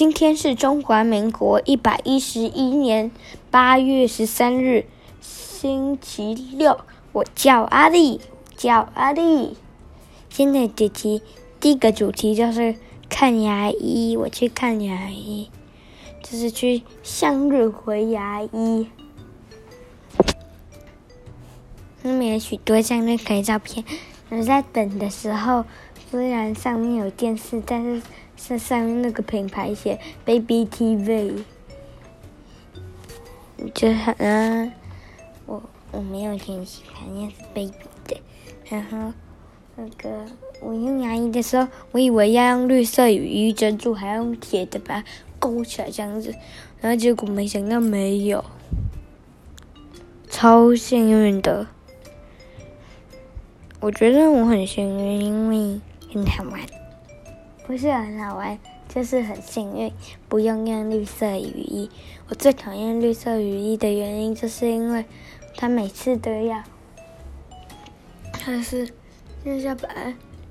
今天是中华民国一百一十一年八月十三日，星期六。我叫阿丽，叫阿丽。今天的主题，第一个主题就是看牙医。我去看牙医，就是去向日葵牙医。那边有许多向日葵照片。我在等的时候，虽然上面有电视，但是上上面那个品牌写 Baby TV，我就很啊，我我没有挺喜欢，那是 Baby 的。然后那个我用牙医的时候，我以为要用绿色雨衣遮住，还要用铁的把它勾起来这样子，然后结果没想到没有，超幸运的。我觉得我很幸运，因为很好玩，不是很好玩，就是很幸运，不用用绿色雨衣。我最讨厌绿色雨衣的原因，就是因为它每次都要，它是就是要把，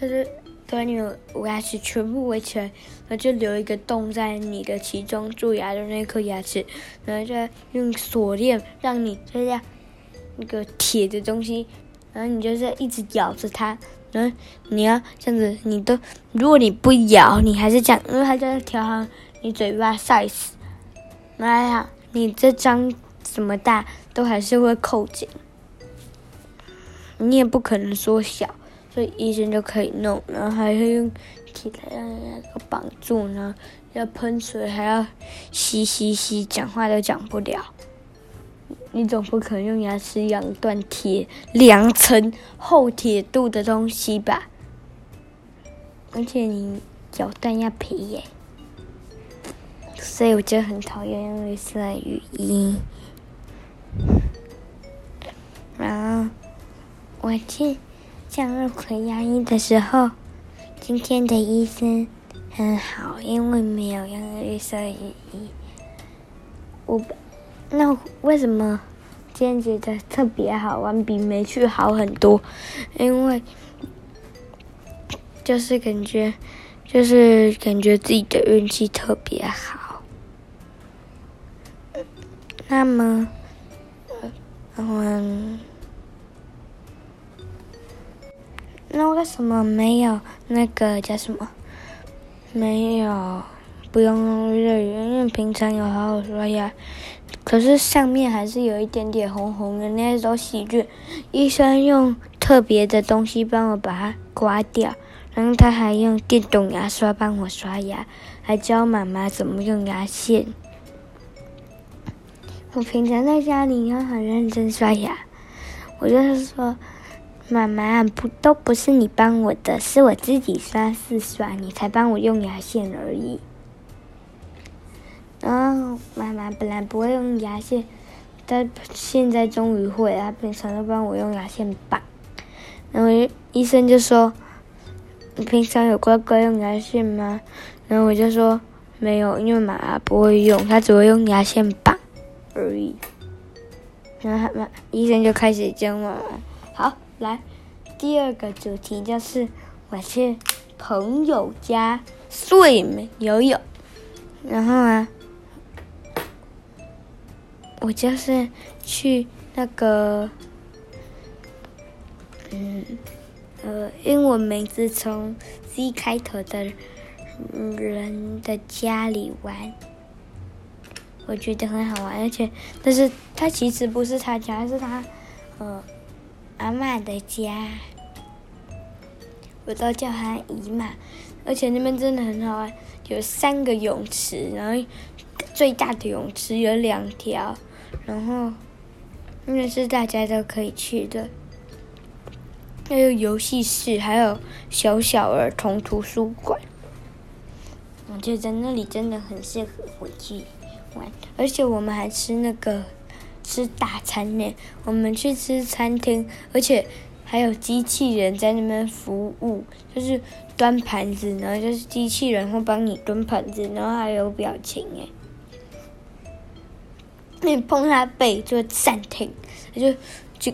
它是把你的牙齿全部围起来，然后就留一个洞在你的其中蛀牙的那颗牙齿，然后再用锁链让你这样那个铁的东西。然后你就是一直咬着它，然后你要这样子，你都如果你不咬，你还是这样，因为它在调好你嘴巴 size，妈呀，你这张这么大都还是会扣紧，你也不可能缩小，所以医生就可以弄，然后还会用铁来让那个绑住呢，要喷水，还要吸吸吸，讲话都讲不了。你总不可能用牙齿咬断铁两层厚铁度的东西吧？而且你咬断要赔耶，所以我就很讨厌用绿色的雨衣。然后我去向日葵牙医的时候，今天的医生很好，因为没有用绿色雨衣。我。那为什么今天觉得特别好玩，比没去好很多？因为就是感觉，就是感觉自己的运气特别好。那么，嗯，那为什么没有那个叫什么？没有。不用用热水，因为平常有好好刷牙，可是上面还是有一点点红红的那种细菌。医生用特别的东西帮我把它刮掉，然后他还用电动牙刷帮我刷牙，还教妈妈怎么用牙线。我平常在家里要很认真刷牙，我就是说，妈妈不都不是你帮我的，是我自己刷是刷，你才帮我用牙线而已。然后妈妈本来不会用牙线，但现在终于会了。平常都帮我用牙线棒。然后医生就说：“你平常有乖乖用牙线吗？”然后我就说：“没有，因为妈妈不会用，她只会用牙线棒而已。”然后妈医生就开始教我：“好，来，第二个主题就是我去朋友家睡游泳，然后啊。”我就是去那个，嗯，呃，英文名字从 C 开头的人的家里玩，我觉得很好玩，而且，但是他其实不是他家，是他，呃，阿嬷的家，我都叫他姨妈，而且那边真的很好玩，有三个泳池，然后最大的泳池有两条。然后，那是大家都可以去的，还有游戏室，还有小小儿童图书馆。我觉得那里真的很适合回去玩，而且我们还吃那个吃大餐呢。我们去吃餐厅，而且还有机器人在那边服务，就是端盘子，然后就是机器人会帮你端盘子，然后还有表情哎。你碰它背就会暂停，它就就，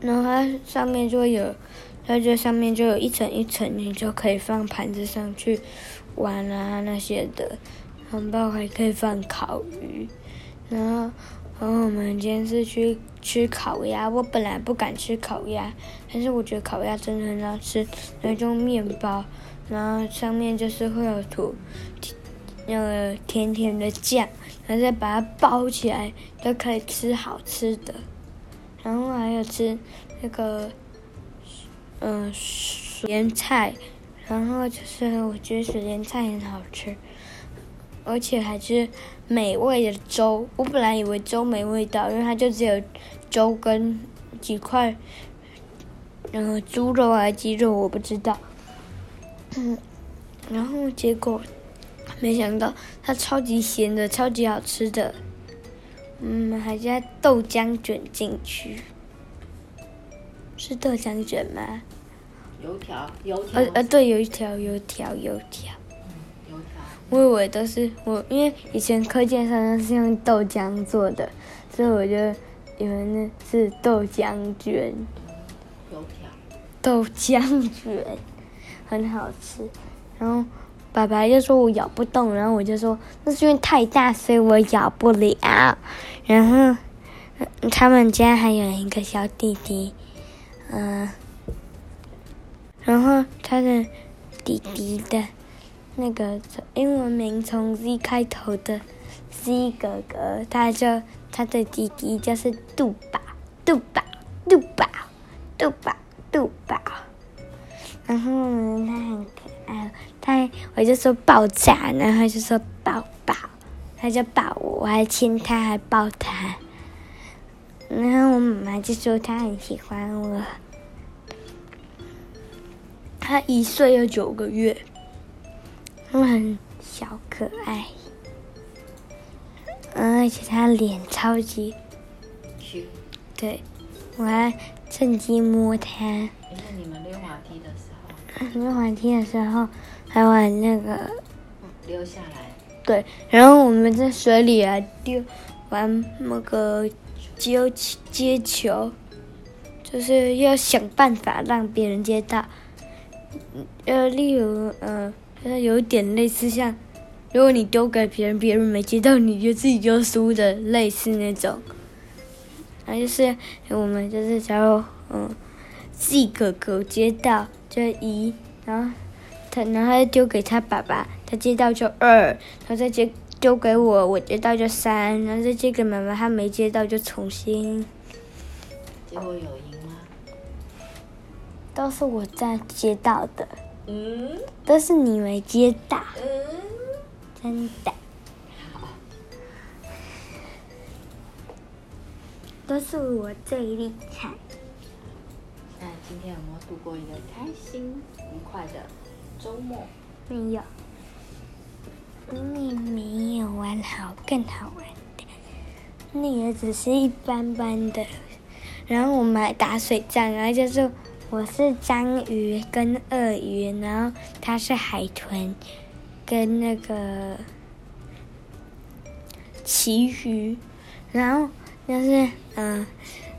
然后它上面就会有，它就上面就有一层一层，你就可以放盘子上去玩啊那些的，红包还可以放烤鱼，然后然后我们今天是去吃烤鸭，我本来不敢吃烤鸭，但是我觉得烤鸭真的很好吃，那种面包，然后上面就是会有涂那个甜甜的酱，然后再把它包起来，就可以吃好吃的，然后还有吃那个嗯、呃、水莲菜。然后就是，我觉得水莲菜很好吃，而且还是美味的粥。我本来以为粥没味道，因为它就只有粥跟几块，然后猪肉还是鸡肉，我不知道。嗯，然后结果没想到它超级咸的，超级好吃的。嗯，还加豆浆卷进去，是豆浆卷吗？油条，油条。呃呃，对，有一条油条，油条。嗯，油条。我以为都是我，因为以前课件上都是用豆浆做的，所以我就以为那是豆浆卷。油条。豆浆卷，很好吃。然后爸爸就说我咬不动，然后我就说那是因为太大，所以我咬不了。然后他们家还有一个小弟弟，嗯、呃。然后他的弟弟的那个英文名从 Z 开头的 Z 哥哥，他就他的弟弟就是杜宝，杜宝，杜宝，杜宝，杜宝。然后呢，他很可爱爱，他我就说爆炸，然后就说抱抱，他就抱我，我还亲他，还抱他。然后我妈妈就说他很喜欢我。他一岁又九个月，他很小可爱，嗯而且他脸超级，对，我还趁机摸他。滑梯的时候还玩那个，溜下来。对，然后我们在水里啊丢玩那个接接球，就是要想办法让别人接到。呃，例如，呃，就是有点类似像，如果你丢给别人，别人没接到，你就自己就输的，类似那种。然后就是我们就是假如，嗯，Z 哥哥接到就一，然后他然后他丢给他爸爸，他接到就二，然后再接丢给我，我接到就三，然后再接给妈妈，他没接到就重新。结果有赢吗？都是我在接到的，嗯，都是你没接到，嗯，真的，都是我最厉害。今天有没有度过一个开心愉快的周末？没有，你没有玩好更好玩的，那个只是一般般的。然后我们还打水仗，然后就是。我是章鱼跟鳄鱼，然后他是海豚，跟那个旗鱼，然后就是嗯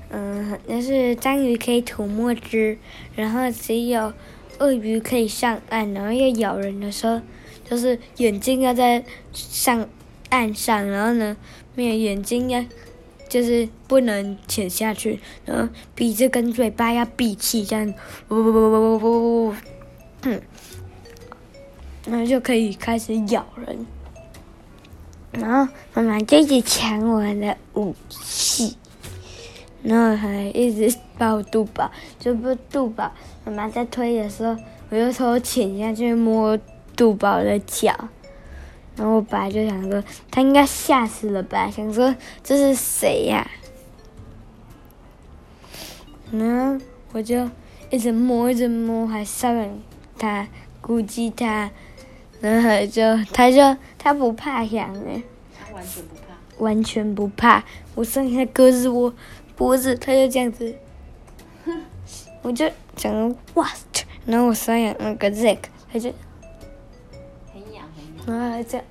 嗯，就是章鱼可以吐墨汁，然后只有鳄鱼可以上岸，然后要咬人的时候，就是眼睛要在上岸上，然后呢，没有眼睛要。就是不能潜下去，然后鼻子跟嘴巴要闭气，这样，呜呜呜呜呜呜呜，嗯，然后就可以开始咬人，然后妈妈就一直抢我的武器，然后还一直抱肚宝，就不肚宝，妈妈在推的时候，我就偷潜下去摸肚宝的脚。然后我爸就想说，他应该吓死了吧？想说这是谁呀？然后我就一直摸，一直摸，还搔痒他，估计他，然后就他就他不怕痒哎，他完全不怕，完全不怕。我剩下胳肢窝脖子，他就这样子，我就想说哇，然后我搔痒那个 Zack，他就很痒。然后还这样，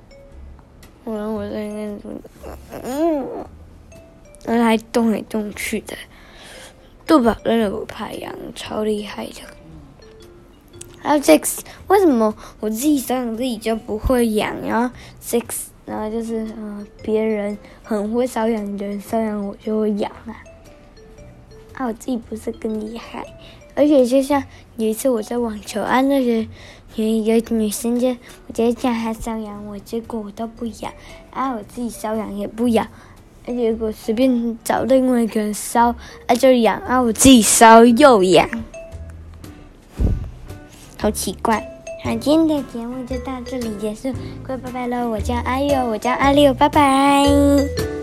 然后我在那种，嗯，然后还动来动去的，肚宝真的不怕痒，超厉害的。还有 six，为什么我自己搔痒自己就不会痒？然后 six，然后就是呃别人很会瘙痒的人瘙痒我就会痒啊。啊，我自己不是更厉害？而且就像有一次我在网球啊，那个有一个女生就我直接叫她搔痒我，结果我都不痒，啊我自己搔痒也不痒，而且我随便找另外一个人搔啊就痒，啊我自己搔又痒。好奇怪，好，今天的节目就到这里结束，各位拜拜喽！我叫阿佑，我叫阿六，拜拜。